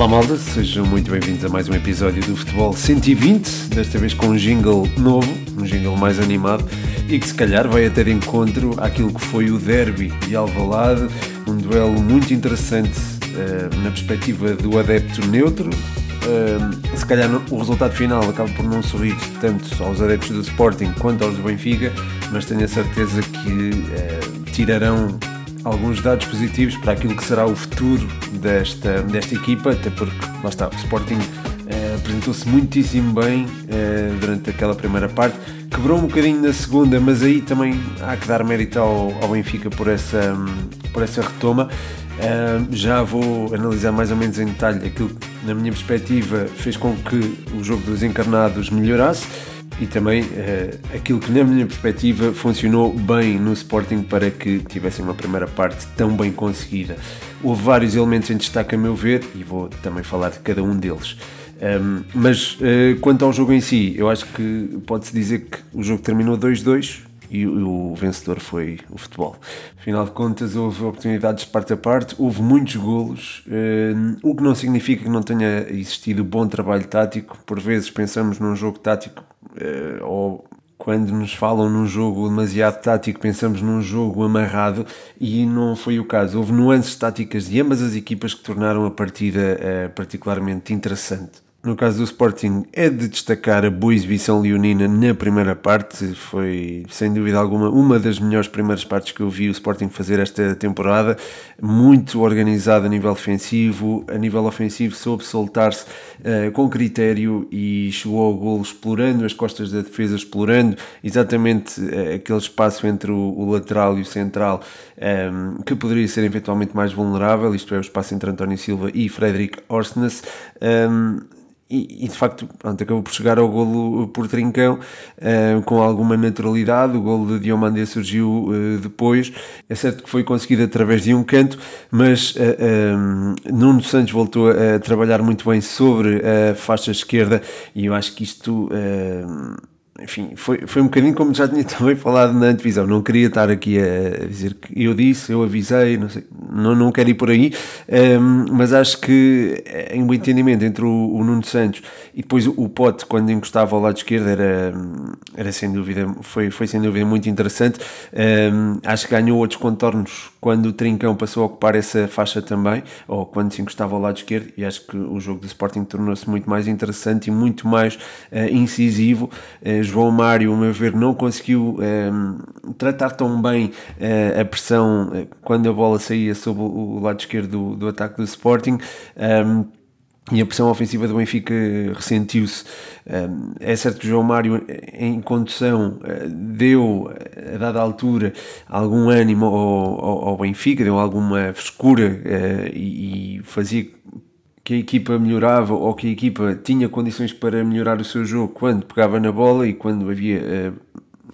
Olá malta, sejam muito bem-vindos a mais um episódio do Futebol 120, desta vez com um jingle novo, um jingle mais animado e que se calhar vai até de encontro àquilo que foi o derby de Alvalade, um duelo muito interessante uh, na perspectiva do adepto neutro. Uh, se calhar o resultado final acaba por não sorrir tanto aos adeptos do Sporting quanto aos do Benfica, mas tenho a certeza que uh, tirarão alguns dados positivos para aquilo que será o futuro desta, desta equipa, até porque, lá está, o Sporting eh, apresentou-se muitíssimo bem eh, durante aquela primeira parte, quebrou um bocadinho na segunda, mas aí também há que dar mérito ao, ao Benfica por essa, por essa retoma. Uh, já vou analisar mais ou menos em detalhe aquilo que, na minha perspectiva, fez com que o jogo dos encarnados melhorasse e também uh, aquilo que, na minha perspectiva, funcionou bem no Sporting para que tivessem uma primeira parte tão bem conseguida. Houve vários elementos em destaque, a meu ver, e vou também falar de cada um deles. Um, mas uh, quanto ao jogo em si, eu acho que pode-se dizer que o jogo terminou 2-2 e o vencedor foi o futebol. Afinal de contas, houve oportunidades de parte a parte, houve muitos golos, uh, o que não significa que não tenha existido bom trabalho tático. Por vezes pensamos num jogo tático ou quando nos falam num jogo demasiado tático, pensamos num jogo amarrado e não foi o caso. Houve nuances táticas de ambas as equipas que tornaram a partida uh, particularmente interessante. No caso do Sporting, é de destacar a boa exibição leonina na primeira parte. Foi, sem dúvida alguma, uma das melhores primeiras partes que eu vi o Sporting fazer esta temporada. Muito organizado a nível defensivo, a nível ofensivo, soube soltar-se uh, com critério e chegou ao golo explorando as costas da defesa, explorando exatamente uh, aquele espaço entre o, o, lateral e o central um, ehm, que poderia ser eventualmente mais vulnerável, isto é, o espaço entre António Silva e Frederic Orsnes. Um, ehm, e, e, de facto pronto, acabou por chegar ao golo por trincão uh, com alguma naturalidade. O golo de Diomandé surgiu uh, depois. É certo que foi conseguido através de um canto, mas uh, eh, um, Nuno Santos voltou a, trabalhar muito bem sobre a faixa esquerda e eu acho que isto enfim, foi, foi um bocadinho como já tinha também falado na antevisão. Não queria estar aqui a dizer que eu disse, eu avisei, não sei, não, não quero ir por aí, um, mas acho que em um entendimento entre o, o, Nuno Santos e depois o, o Pote, quando encostava ao lado esquerdo, era, era sem dúvida, foi, foi sem dúvida muito interessante. Um, acho que ganhou outros contornos quando o Trincão passou a ocupar essa faixa também, ou quando se encostava ao lado esquerdo, e acho que o jogo do Sporting tornou-se muito mais interessante e muito mais uh, incisivo. Uh, João Mário, a meu ver, não conseguiu um, tratar tão bem uh, a pressão quando a bola saía sobre o lado esquerdo do, do ataque do Sporting. Um, e a pressão ofensiva do Benfica ressentiu-se. É certo que o João Mário, em condução, eh, deu, a dada altura, algum ânimo ao, Benfica, deu alguma frescura eh, e fazia que a equipa melhorava ou que a equipa tinha condições para melhorar o seu jogo quando pegava na bola e quando havia eh,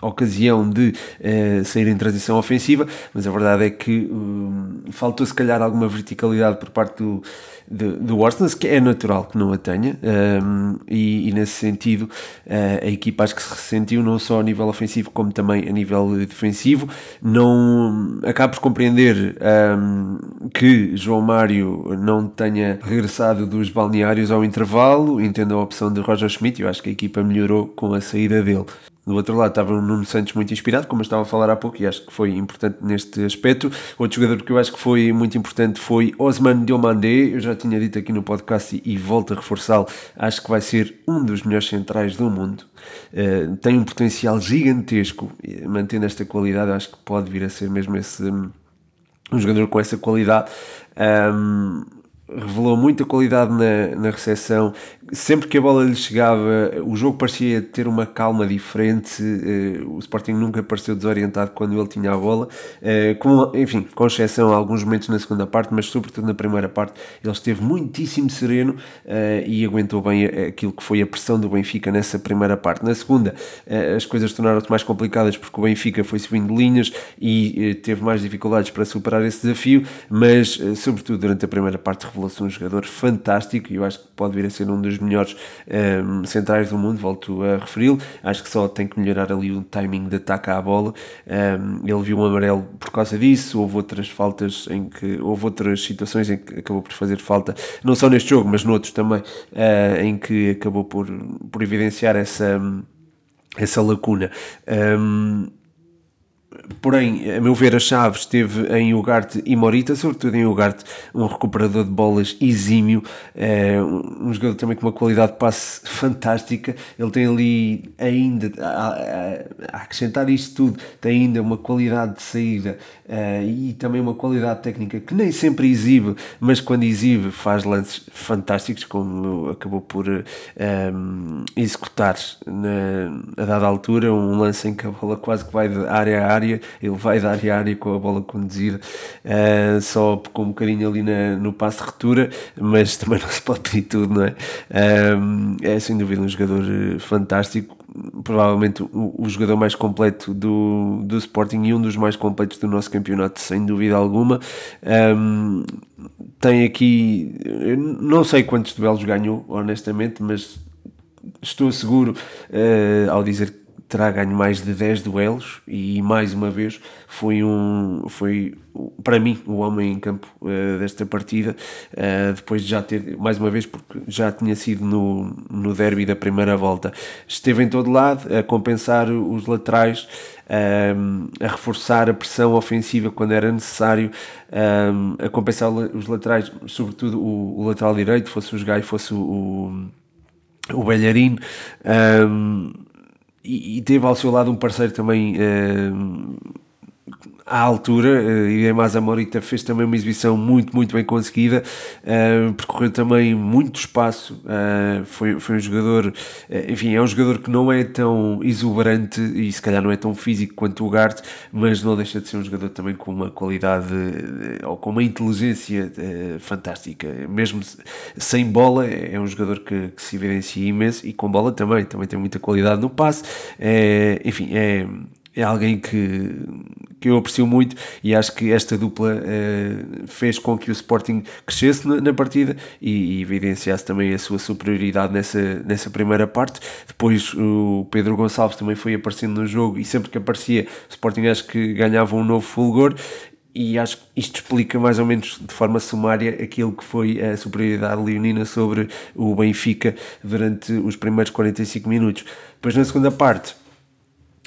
ocasião de uh, sair em transição ofensiva, mas a verdade é que um, faltou se calhar alguma verticalidade por parte do, do, do Orsnes, que é natural que não a tenha, um, e, e, nesse sentido uh, a equipa acho que se ressentiu não só a nível ofensivo como também a nível defensivo. Não acabo por compreender um, que João Mário não tenha regressado dos balneários ao intervalo, entendo a opção de Roger Schmidt, eu acho que a equipa melhorou com a saída dele. Do outro lado estava o Nuno Santos muito inspirado, como eu estava a falar há pouco, e acho que foi importante neste aspecto. Outro jogador que eu acho que foi muito importante foi Osman Diomandé. Eu já tinha dito aqui no podcast e, volto a reforçá-lo. Acho que vai ser um dos melhores centrais do mundo. Uh, tem um potencial gigantesco. Mantendo esta qualidade, acho que pode vir a ser mesmo esse. Um jogador com essa qualidade. Um, revelou muita qualidade na, na recepção. Sempre que a bola lhe chegava, o jogo parecia ter uma calma diferente. Uh, o Sporting nunca pareceu desorientado quando ele tinha a bola. Uh, com, enfim, com exceção a alguns momentos na segunda parte, mas sobretudo na primeira parte, ele esteve muitíssimo sereno uh, e aguentou bem aquilo que foi a pressão do Benfica nessa primeira parte. Na segunda, as coisas tornaram-se mais complicadas porque o Benfica foi subindo linhas e teve mais dificuldades para superar esse desafio, mas sobretudo durante a primeira parte revelou-se um jogador fantástico e eu acho que pode vir a ser um dos dos melhores um, centrais do mundo, volto a referi-lo. Acho que só tem que melhorar ali o timing de ataque à bola. Um, ele viu um amarelo por causa disso, houve outras faltas em que houve outras situações em que acabou por fazer falta, não só neste jogo, mas noutros também, uh, em que acabou por, por evidenciar essa, essa lacuna. Um, Porém, a meu ver, a chave esteve em Ugarte e Morita, sobretudo em Ugarte, um recuperador de bolas exímio, é, um jogador também com uma qualidade de passe fantástica. Ele tem ali ainda, a, a acrescentar isto tudo, tem ainda uma qualidade de saída é, e também uma qualidade técnica que nem sempre exibe, mas quando exibe faz lances fantásticos, como acabou por é, executar na, a dada altura, um lance em que a bola quase que vai de área a área área, ele vai da área com a bola conduzida, uh, só com um bocadinho ali na, no passe de retura, mas também não se pode pedir tudo, não é? Uh, é sem dúvida um jogador eh, fantástico, provavelmente o, o, jogador mais completo do, do Sporting e um dos mais completos do nosso campeonato, sem dúvida alguma. Um, tem aqui, não sei quantos duelos ganhou, honestamente, mas estou seguro uh, ao dizer que terá ganho mais de 10 duelos e mais uma vez foi um foi para mim o homem em campo uh, desta partida uh, depois de já ter mais uma vez porque já tinha sido no, no derby da primeira volta. Esteve em todo lado a compensar os laterais um, eh, a reforçar a pressão ofensiva quando era necessário um, a compensar os laterais sobretudo o, o lateral direito fosse o Gai fosse o, o, o Belharino um, e, e, teve ao seu lado um parceiro também uh, à altura, e a Morita fez também uma exibição muito, muito bem conseguida, uh, percorreu também muito espaço, uh, foi, foi um jogador, enfim, é um jogador que não é tão exuberante e se calhar não é tão físico quanto o Gart, mas não deixa de ser um jogador também com uma qualidade ou com uma inteligência fantástica, mesmo sem bola, é, é um jogador que, que, se evidencia imenso e com bola também, também tem muita qualidade no passe, enfim, é é alguém que, que eu aprecio muito e acho que esta dupla uh, fez com que o Sporting crescesse na, na partida e, e, evidenciasse também a sua superioridade nessa, nessa primeira parte. Depois o Pedro Gonçalves também foi aparecendo no jogo e sempre que aparecia o Sporting acho que ganhava um novo fulgor e acho que isto explica mais ou menos de forma sumária aquilo que foi a superioridade leonina sobre o Benfica durante os primeiros 45 minutos. Depois na segunda parte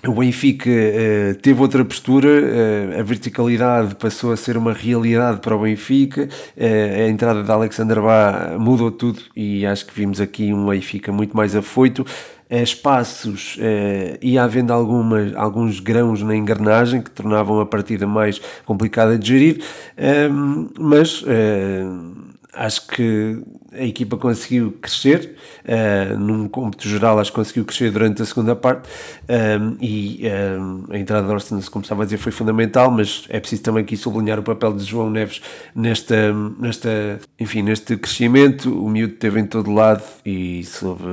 o Benfica uh, teve outra postura, uh, a verticalidade passou a ser uma realidade para o Benfica, uh, a entrada de Alexander Bá mudou tudo e acho que vimos aqui um Benfica muito mais afoito. Espaços ia havendo algumas, alguns grãos na engrenagem que tornavam a partida mais complicada de gerir, mas acho que a equipa conseguiu crescer, uh, num cômputo geral acho que conseguiu crescer durante a segunda parte um, ehm, e um, ehm, a entrada de Orson, como estava a dizer, foi fundamental, mas é preciso também aqui sublinhar o papel de João Neves nesta, nesta, enfim, neste crescimento, o miúdo esteve em todo lado e soube,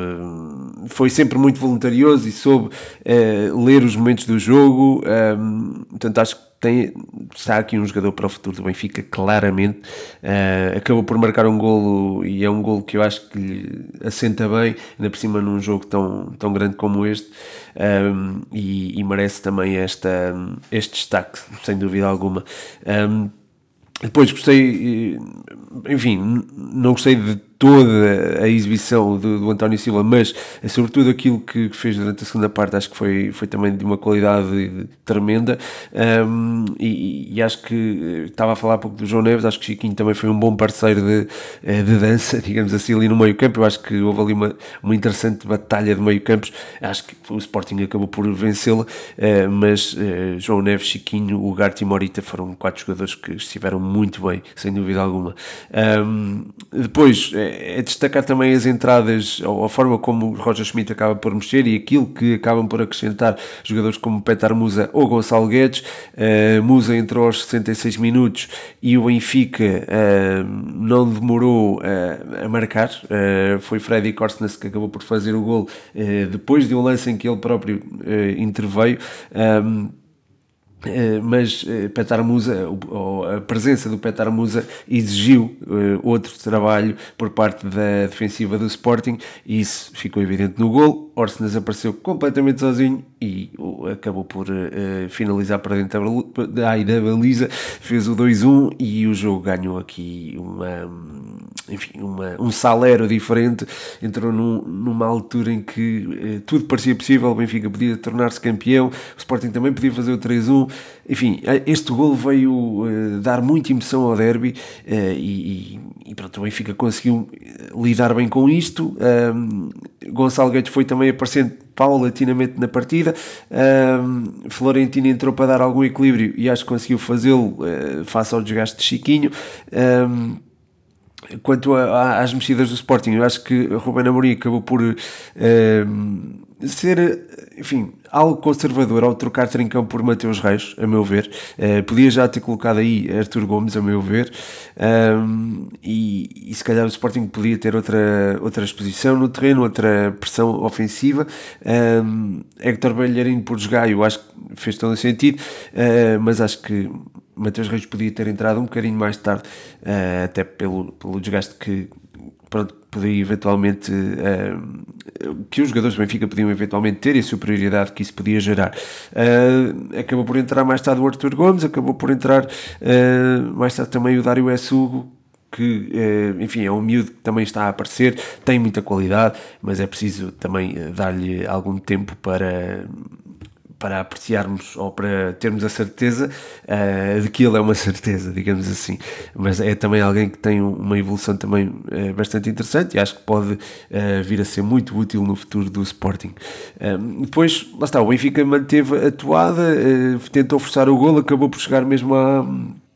foi sempre muito voluntarioso e soube uh, ler os momentos do jogo, um, portanto acho que tem, está aqui um jogador para o futuro do Benfica, claramente. Uh, acabou por marcar um golo e é um golo que eu acho que lhe assenta bem, ainda por cima num jogo tão, tão grande como este, um, e, e, merece também esta, este destaque, sem dúvida alguma. Um, depois gostei, enfim, não gostei de toda a exibição do, do, António Silva, mas é sobretudo aquilo que fez durante a segunda parte, acho que foi, foi também de uma qualidade tremenda. Um, e, e, acho que estava a falar um pouco do João Neves, acho que Chiquinho também foi um bom parceiro de, eh, de dança, digamos assim, ali no meio-campo. Eu acho que houve ali uma, uma interessante batalha de meio-campos. Acho que o Sporting acabou por vencê-la, uh, mas uh, João Neves, Chiquinho, Ugarte e Morita foram quatro jogadores que estiveram muito bem, sem dúvida alguma. Um, depois é destacar também as entradas, ou a forma como Roger Schmidt acaba por mexer e aquilo que acabam por acrescentar jogadores como Petar Musa ou Gonçalo Guedes. Uh, Musa entrou aos 66 minutos e o Benfica uh, não demorou uh, a marcar. foi Freddy Korsnes que acabou por fazer o gol depois de um lance em que ele próprio interveio. Uh, mas uh, Petar Musa, ou, a presença do Petar Musa exigiu uh, outro trabalho por parte da defensiva do Sporting. E isso ficou evidente no gol. Orsnes apareceu completamente sozinho e acabou por finalizar para dentro da, da baliza, fez o 2-1 e o jogo ganhou aqui uma, enfim, uma, um salero diferente. Entrou num, numa altura em que tudo parecia possível, o Benfica podia tornar-se campeão, o Sporting também podia fazer o 3-1 enfim, este gol veio uh, dar muita emoção ao derby uh, e, e, pronto, o Benfica conseguiu eh, lidar bem com isto. Um, Gonçalo Guedes foi também aparecendo paulatinamente na partida. Um, Florentino entrou para dar algum equilíbrio e acho que conseguiu fazê-lo uh, face ao desgaste de Chiquinho. Um, quanto a, a, às mexidas do Sporting, eu acho que Ruben Amorim acabou por ser, enfim, algo conservador ao trocar Trincão por Mateus Reis, a meu ver. Uh, podia já ter colocado aí Artur Gomes, a meu ver. Um, e, e, se calhar o Sporting podia ter outra, outra exposição no terreno, outra pressão ofensiva. Um, Hector Belharino por jogar, eu acho que fez todo o sentido, uh, mas acho que Mateus Reis podia ter entrado um bocadinho mais tarde, uh, até pelo, pelo desgaste que pronto, podia eventualmente uh, que os jogadores do Benfica podiam eventualmente ter e a superioridade que isso podia gerar. Uh, acabou por entrar mais tarde o Arthur Gomes, acabou por entrar uh, mais tarde também o Dário S. Hugo, que, enfim, é um miúdo que também está a aparecer, tem muita qualidade, mas é preciso também dar-lhe algum tempo para para apreciarmos ou para termos a certeza uh, de que ele é uma certeza, digamos assim. Mas é também alguém que tem uma evolução também uh, bastante interessante e acho que pode uh, vir a ser muito útil no futuro do Sporting. depois, lá está, o Benfica manteve a toada, tentou forçar o gol, acabou por chegar mesmo à,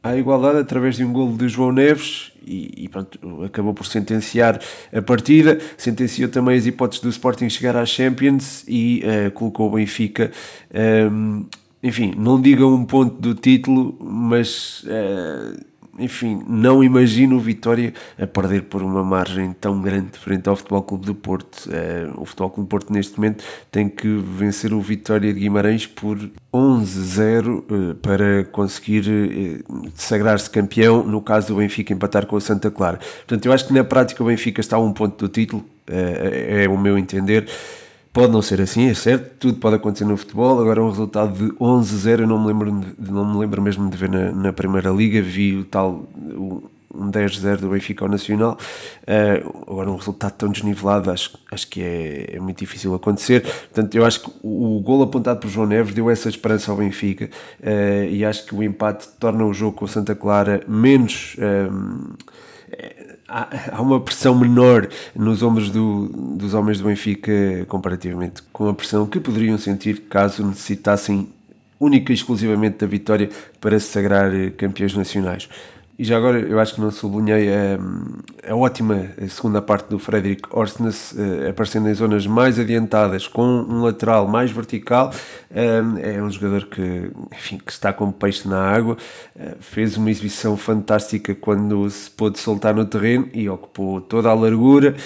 à igualdade através de um gol de João Neves e, e pronto, acabou por sentenciar a partida, sentenciou também as hipóteses do Sporting chegar às Champions e uh, colocou o Benfica, um, ehm, enfim, não diga um ponto do título, mas uh, enfim, não imagino o Vitória a perder por uma margem tão grande frente ao Futebol Clube do Porto. Uh, o Futebol Clube do Porto neste momento tem que vencer o Vitória de Guimarães por 11-0 uh, para conseguir uh, sagrar-se campeão, no caso do Benfica empatar com o Santa Clara. Portanto, eu acho que na prática o Benfica está a um ponto do título, é o meu entender. Pode não ser assim, é certo, tudo pode acontecer no futebol. Agora, um resultado de 11-0, eu não me lembro, não me lembro mesmo de ver na, na Primeira Liga. Vi o tal um 10-0 do Benfica ao Nacional. Uh, agora, um resultado tão desnivelado, acho, acho que é, é, muito difícil acontecer. Portanto, eu acho que o, o gol apontado por João Neves deu essa esperança ao Benfica uh, e acho que o empate torna o jogo com o Santa Clara menos. Um, há, uma pressão menor nos ombros do, dos homens do Benfica comparativamente com a pressão que poderiam sentir caso necessitassem única e exclusivamente da vitória para se sagrar campeões nacionais. E já agora eu acho que não sublinhei a, a ótima segunda parte do Frederick Orsnes, uh, aparecendo em zonas mais adiantadas, com um lateral mais vertical. Uh, é um jogador que, enfim, que está como peixe na água. Uh, fez uma exibição fantástica quando se pôde soltar no terreno e ocupou toda a largura.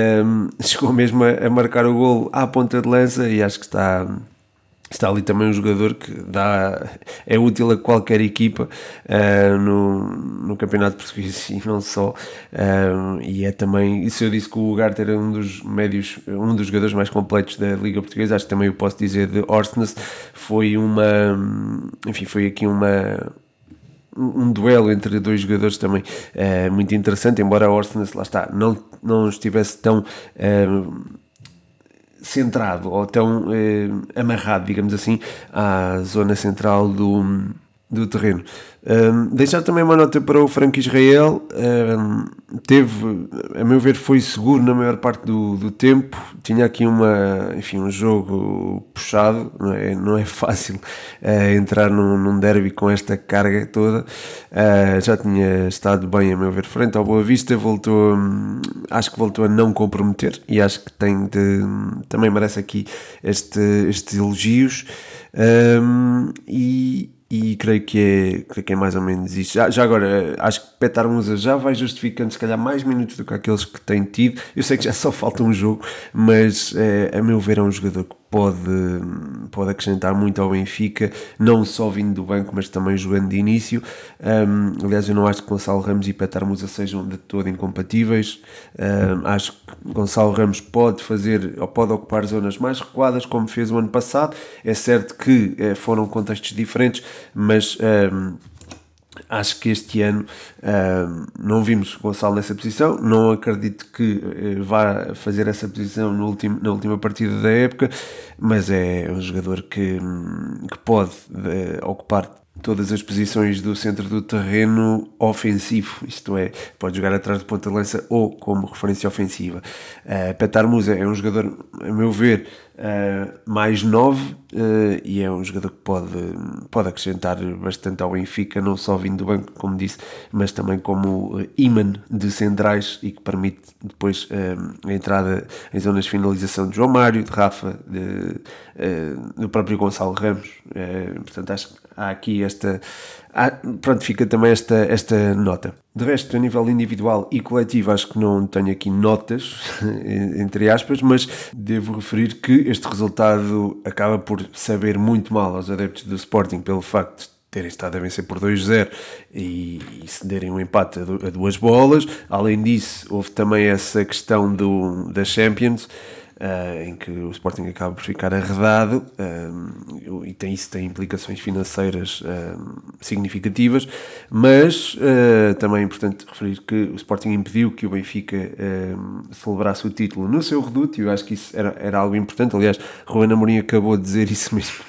chegou mesmo a, a marcar o golo à ponta de lança e acho que está Está ali também um jogador que dá, é útil a qualquer equipa uh, no, no campeonato português e não só. Uh, e é também, isso eu disse que o Garter é um dos médios, um dos jogadores mais completos da Liga Portuguesa, acho que também eu posso dizer de Orsnes. Foi uma, enfim, foi aqui uma, um duelo entre dois jogadores também uh, muito interessante, embora Orsnes, lá está, não, não estivesse tão centrado ou tão eh, amarrado, digamos assim, à zona central do, do terreno. Um, deixar também uma nota para o Franco Israel, um, teve, a meu ver, foi seguro na maior parte do, do tempo. Tinha aqui uma, enfim, um jogo puxado, não é, não é fácil uh, entrar num, num derby com esta carga toda. Uh, já tinha estado bem, a meu ver, frente ao Boa Vista, voltou, um, acho que voltou a não comprometer e acho que tem de, também merece aqui este, estes elogios. e e creio que é, creio que é mais ou menos isto. Já, já agora, acho que Petar Musa já vai justificando se calhar mais minutos do que aqueles que tem tido. Eu sei que já só falta um jogo, mas é, a meu ver é um jogador que pode, pode acrescentar muito ao Benfica, não só vindo do banco, mas também jogando de início. Um, aliás, eu não acho que Gonçalo Ramos e Petar Musa sejam de todo incompatíveis. Um, acho que Gonçalo Ramos pode fazer ou pode ocupar zonas mais recuadas, como fez o ano passado. É certo que eh, foram contextos diferentes, mas. Um, Acho que este ano não vimos Gonçalo nessa posição, não acredito que uh, vá fazer essa posição no último, na última partida da época, mas é um jogador que, que pode uh, ocupar todas as posições do centro do terreno ofensivo, isto é, pode jogar atrás do ponta de lança ou como referência ofensiva. Uh, Petar Musa é um jogador, a meu ver, uh, mais novo uh, e é um jogador que pode, pode acrescentar bastante ao Benfica, não só vindo do banco, como disse, mas também como imã de centrais e que permite depois a entrada em zonas de finalização de João Mário, de Rafa, de, do próprio Gonçalo Ramos. portanto, acho que há aqui esta. Há, pronto, fica também esta, esta nota. De resto, a nível individual e coletivo, acho que não tenho aqui notas, entre aspas, mas devo referir que este resultado acaba por saber muito mal aos adeptos do Sporting pelo facto de terem estado a vencer por 2-0 e, e cederem um empate a, duas bolas. Além disso, houve também essa questão do, da Champions uh, em que o Sporting acaba por ficar arredado uh, e tem, isso tem implicações financeiras uh, significativas, mas também é importante referir que o Sporting impediu que o Benfica celebrasse o título no seu reduto e eu acho que isso era, era algo importante. Aliás, Ruben Amorim acabou de dizer isso mesmo.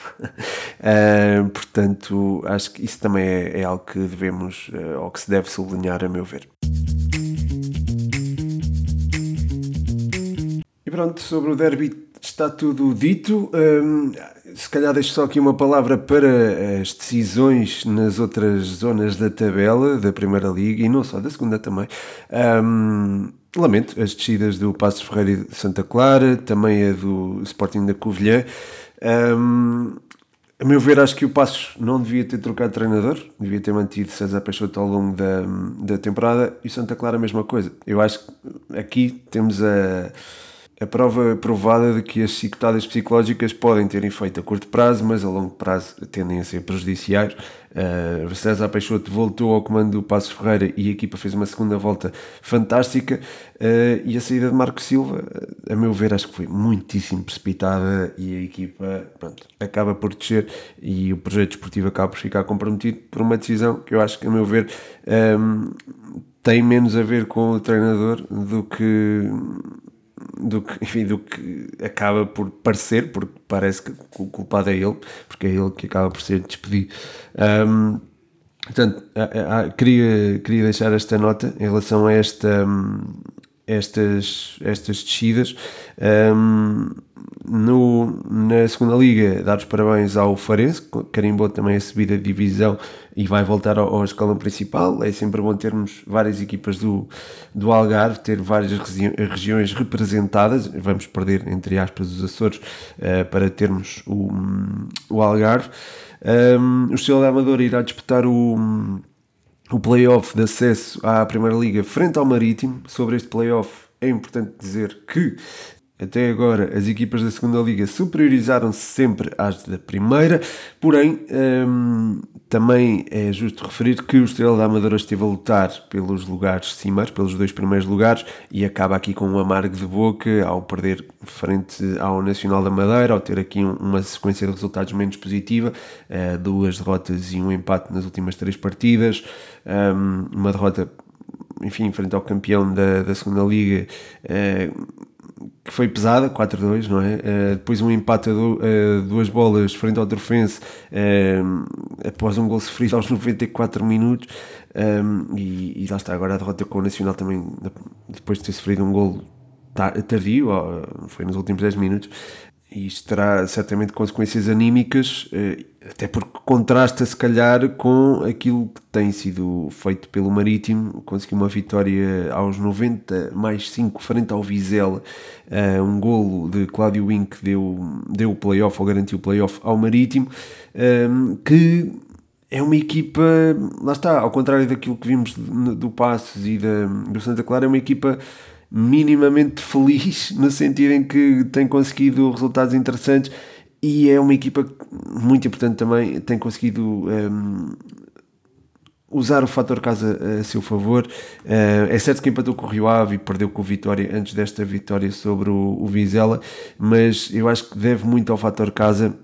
portanto, acho que isso também é, é algo que devemos ou que se deve sublinhar, a meu ver. Pronto, sobre o derby está tudo dito. Um, se calhar deixo só aqui uma palavra para as decisões nas outras zonas da tabela da Primeira Liga e não só da Segunda também. Um, lamento as descidas do Passos Ferreira de Santa Clara, também a do Sporting da Covilhã. Um, a meu ver, acho que o Passos não devia ter trocado de treinador, devia ter mantido César Peixoto ao longo da, da temporada e Santa Clara a mesma coisa. Eu acho que aqui temos a a prova provada de que as chicotadas psicológicas podem ter efeito a curto prazo, mas a longo prazo tendem a ser prejudiciais. Uh, César Peixoto voltou ao comando do Passos Ferreira e a equipa fez uma segunda volta fantástica. Uh, e a saída de Marco Silva, a meu ver, acho que foi muitíssimo precipitada e a equipa pronto, acaba por descer e o projeto esportivo acaba por ficar comprometido por uma decisão que eu acho que, a meu ver, um, ehm, tem menos a ver com o treinador do que do que, enfim, do que acaba por parecer, porque parece que o culpado é ele, porque é ele que acaba por ser despedido. Um, portanto, a, a, queria, queria deixar esta nota em relação a esta, estas, estas descidas. Um, no, na segunda liga, dar os parabéns ao Farense, que carimbou também a subida de divisão e vai voltar ao, ao escalão principal. É sempre bom termos várias equipas do, do Algarve, ter várias regi regiões representadas. Vamos perder, entre aspas, os Açores uh, para termos o, o Algarve. Um, o Estrela da Amadora irá disputar o, o playoff de acesso à Primeira Liga frente ao Marítimo. Sobre este playoff é importante dizer que até agora, as equipas da segunda liga superiorizaram-se sempre às da primeira, porém, hum, também é justo referir que o Estrela da Amadora esteve a lutar pelos lugares cimeiros, pelos dois primeiros lugares, e acaba aqui com um amargo de boca ao perder frente ao Nacional da Madeira, ao ter aqui uma sequência de resultados menos positiva, eh, duas derrotas e um empate nas últimas três partidas, hum, uma derrota enfim, frente ao campeão da, da segunda liga, eh, que foi pesada, 4-2, não é? Uh, depois um empate a uh, duas bolas frente ao Trofense uh, após um gol sofrido aos 94 minutos um, e, e, lá está agora a derrota com o Nacional também depois de ter sofrido um gol tardio, foi nos últimos 10 minutos e isto terá certamente consequências anímicas, eh, até porque contrasta se calhar com aquilo que tem sido feito pelo Marítimo, conseguiu uma vitória aos 90 mais 5 frente ao Vizela, eh, um golo de Cláudio Wink deu, deu o playoff ou garantiu o playoff ao Marítimo, eh, que é uma equipa, lá está, ao contrário daquilo que vimos do Passos e da, do Santa Clara, é uma equipa minimamente feliz, no sentido em que tem conseguido resultados interessantes e é uma equipa muito importante também, tem conseguido um, usar o fator casa a seu favor. Uh, é certo que empatou com o Rio Ave e perdeu com o Vitória antes desta vitória sobre o, o Vizela, mas eu acho que deve muito ao fator casa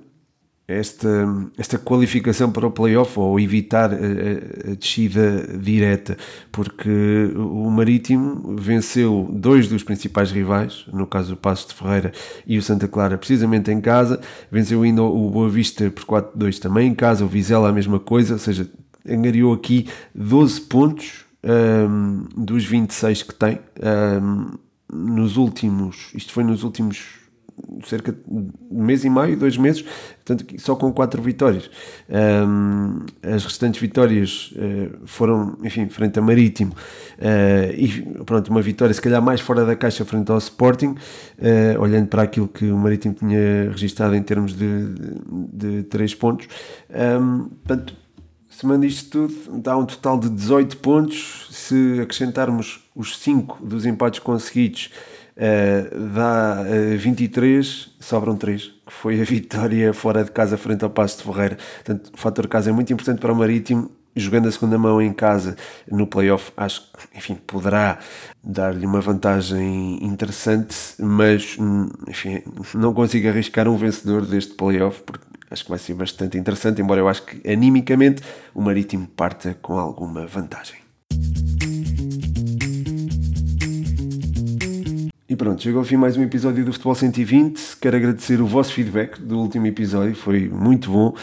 esta, esta qualificação para o playoff ou evitar a, a, descida direta, porque o Marítimo venceu dois dos principais rivais, no caso o Passos de Ferreira e o Santa Clara, precisamente em casa, venceu ainda o Boa Vista por 4-2 também em casa, o Vizela a mesma coisa, ou seja, angariou aqui 12 pontos um, dos 26 que tem um, nos últimos, isto foi nos últimos cerca de um mês e meio, dois meses, portanto, só com quatro vitórias. Um, as restantes vitórias uh, foram, enfim, frente a Marítimo uh, e pronto, uma vitória se calhar mais fora da caixa frente ao Sporting, uh, olhando para aquilo que o Marítimo tinha registado em termos de, de, de três pontos. Um, portanto, somando isto tudo, dá um total de 18 pontos. Se acrescentarmos os 5 dos empates conseguidos, uh, dá uh, 23, sobram 3, que foi a vitória fora de casa frente ao Passo de Ferreira. Portanto, o fator casa é muito importante para o Marítimo. Jogando a segunda mão em casa no playoff, acho que enfim, poderá dar-lhe uma vantagem interessante, mas hum, enfim, não consigo arriscar um vencedor deste playoff, porque acho que vai ser bastante interessante, embora eu acho que animicamente o Marítimo parta com alguma vantagem. E pronto, chegou ao fim mais um episódio do Futebol 120. Quero agradecer o vosso feedback do último episódio, foi muito bom.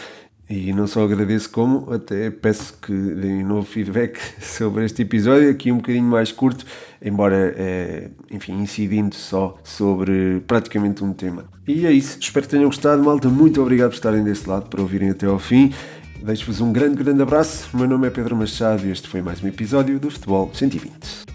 E não só agradeço, como até peço que deem novo feedback sobre este episódio, aqui um bocadinho mais curto, embora, é, enfim, incidindo só sobre praticamente um tema. E é isso, espero que tenham gostado, malta. Muito obrigado por estarem desse lado, por ouvirem até ao fim. Deixo-vos um grande, grande abraço. O meu nome é Pedro Machado e este foi mais um episódio do Futebol 120.